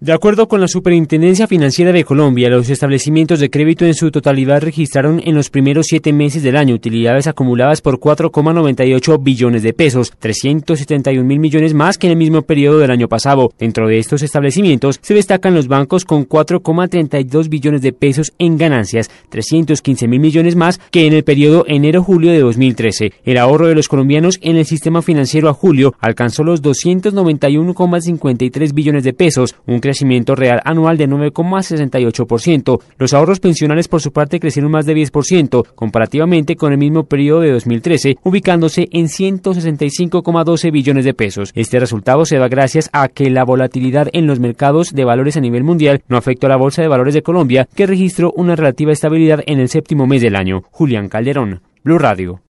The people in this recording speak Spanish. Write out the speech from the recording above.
De acuerdo con la Superintendencia Financiera de Colombia, los establecimientos de crédito en su totalidad registraron en los primeros siete meses del año utilidades acumuladas por 4,98 billones de pesos, 371 mil millones más que en el mismo periodo del año pasado. Dentro de estos establecimientos se destacan los bancos con 4,32 billones de pesos en ganancias, 315 mil millones más que en el periodo enero-julio de 2013. El ahorro de los colombianos en el sistema financiero a julio alcanzó los 291,53 billones de pesos, un crecimiento real anual de 9,68%. Los ahorros pensionales por su parte crecieron más de 10% comparativamente con el mismo periodo de 2013, ubicándose en 165,12 billones de pesos. Este resultado se da gracias a que la volatilidad en los mercados de valores a nivel mundial no afectó a la Bolsa de Valores de Colombia, que registró una relativa estabilidad en el séptimo mes del año. Julián Calderón, Blue Radio.